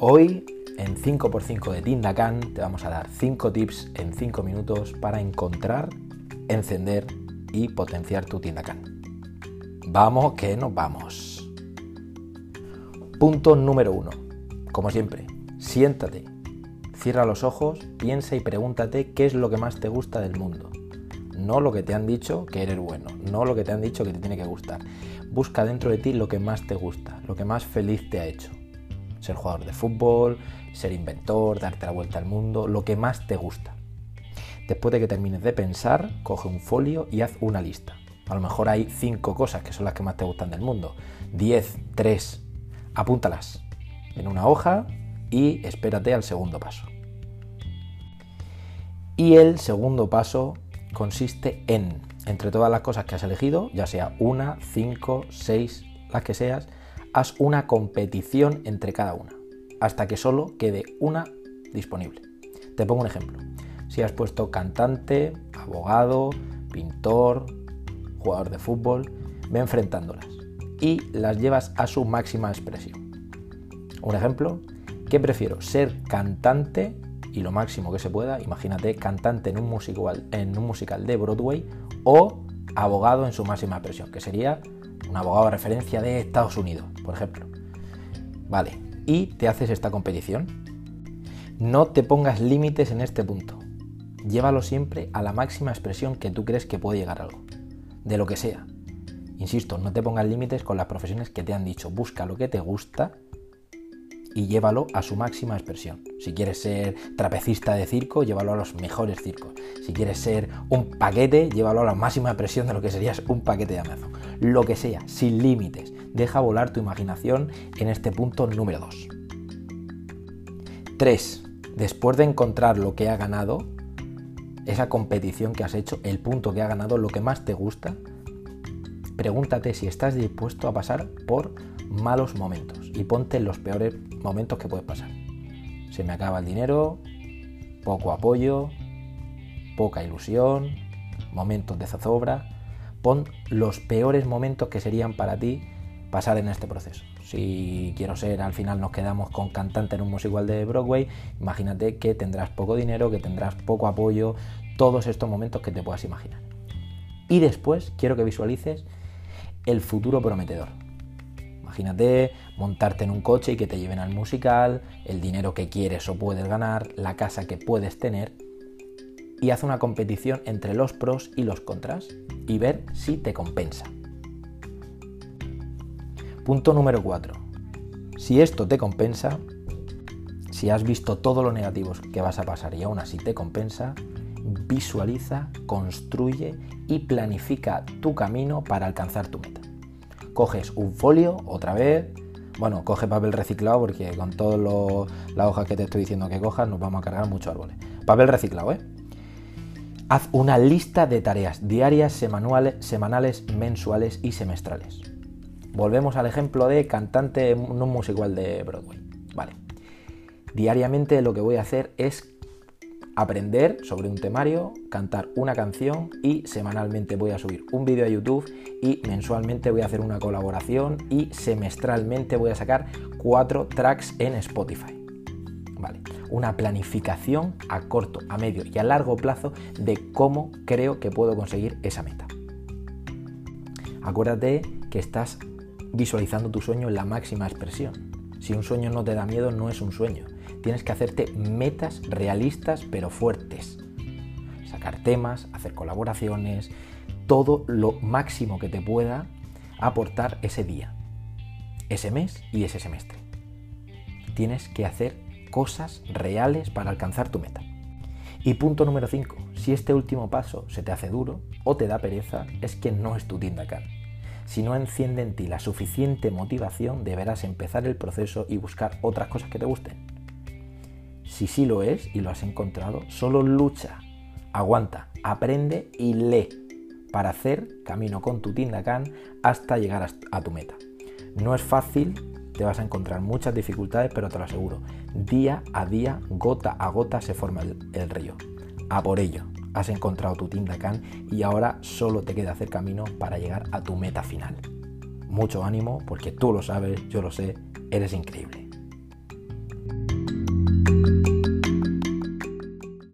Hoy en 5x5 de Tindacan te vamos a dar 5 tips en 5 minutos para encontrar, encender y potenciar tu Tindacan. Vamos que nos vamos. Punto número 1. Como siempre, siéntate, cierra los ojos, piensa y pregúntate qué es lo que más te gusta del mundo. No lo que te han dicho que eres bueno, no lo que te han dicho que te tiene que gustar. Busca dentro de ti lo que más te gusta, lo que más feliz te ha hecho ser jugador de fútbol, ser inventor, darte la vuelta al mundo, lo que más te gusta. Después de que termines de pensar, coge un folio y haz una lista. A lo mejor hay cinco cosas que son las que más te gustan del mundo. 10, 3. Apúntalas en una hoja y espérate al segundo paso. Y el segundo paso consiste en, entre todas las cosas que has elegido, ya sea una, cinco, seis, las que seas, haz una competición entre cada una, hasta que solo quede una disponible. Te pongo un ejemplo. Si has puesto cantante, abogado, pintor, jugador de fútbol, ve enfrentándolas y las llevas a su máxima expresión. Un ejemplo, ¿qué prefiero? ¿Ser cantante y lo máximo que se pueda? Imagínate cantante en un musical, en un musical de Broadway o abogado en su máxima expresión, que sería un abogado de referencia de Estados Unidos, por ejemplo. Vale, y te haces esta competición. No te pongas límites en este punto. Llévalo siempre a la máxima expresión que tú crees que puede llegar algo, de lo que sea. Insisto, no te pongas límites con las profesiones que te han dicho. Busca lo que te gusta y llévalo a su máxima expresión. Si quieres ser trapecista de circo, llévalo a los mejores circos. Si quieres ser un paquete, llévalo a la máxima expresión de lo que serías un paquete de Amazon lo que sea, sin límites. Deja volar tu imaginación en este punto número 2. 3. Después de encontrar lo que ha ganado, esa competición que has hecho, el punto que ha ganado, lo que más te gusta, pregúntate si estás dispuesto a pasar por malos momentos y ponte en los peores momentos que puedes pasar. Se me acaba el dinero, poco apoyo, poca ilusión, momentos de zozobra pon los peores momentos que serían para ti pasar en este proceso. Si quiero ser, al final nos quedamos con cantante en un musical de Broadway, imagínate que tendrás poco dinero, que tendrás poco apoyo, todos estos momentos que te puedas imaginar. Y después quiero que visualices el futuro prometedor. Imagínate montarte en un coche y que te lleven al musical, el dinero que quieres o puedes ganar, la casa que puedes tener y haz una competición entre los pros y los contras y ver si te compensa. Punto número 4. Si esto te compensa, si has visto todo lo negativo que vas a pasar y aún así te compensa, visualiza, construye y planifica tu camino para alcanzar tu meta. Coges un folio otra vez, bueno, coge papel reciclado porque con todas las hojas que te estoy diciendo que cojas nos vamos a cargar muchos árboles. Papel reciclado, ¿eh? Haz una lista de tareas diarias, semanales, mensuales y semestrales. Volvemos al ejemplo de cantante un musical de Broadway. Vale. Diariamente lo que voy a hacer es aprender sobre un temario, cantar una canción y semanalmente voy a subir un vídeo a YouTube y mensualmente voy a hacer una colaboración y semestralmente voy a sacar cuatro tracks en Spotify. Vale una planificación a corto, a medio y a largo plazo de cómo creo que puedo conseguir esa meta. Acuérdate que estás visualizando tu sueño en la máxima expresión. Si un sueño no te da miedo, no es un sueño. Tienes que hacerte metas realistas pero fuertes. Sacar temas, hacer colaboraciones, todo lo máximo que te pueda aportar ese día, ese mes y ese semestre. Tienes que hacer cosas reales para alcanzar tu meta. Y punto número 5. Si este último paso se te hace duro o te da pereza, es que no es tu Tindacan. Si no enciende en ti la suficiente motivación, deberás empezar el proceso y buscar otras cosas que te gusten. Si sí lo es y lo has encontrado, solo lucha, aguanta, aprende y lee para hacer camino con tu Tindacan hasta llegar a tu meta. No es fácil te vas a encontrar muchas dificultades, pero te lo aseguro, día a día, gota a gota se forma el, río. A por ello, has encontrado tu Tindacan y ahora solo te queda hacer camino para llegar a tu meta final. Mucho ánimo porque tú lo sabes, yo lo sé, eres increíble.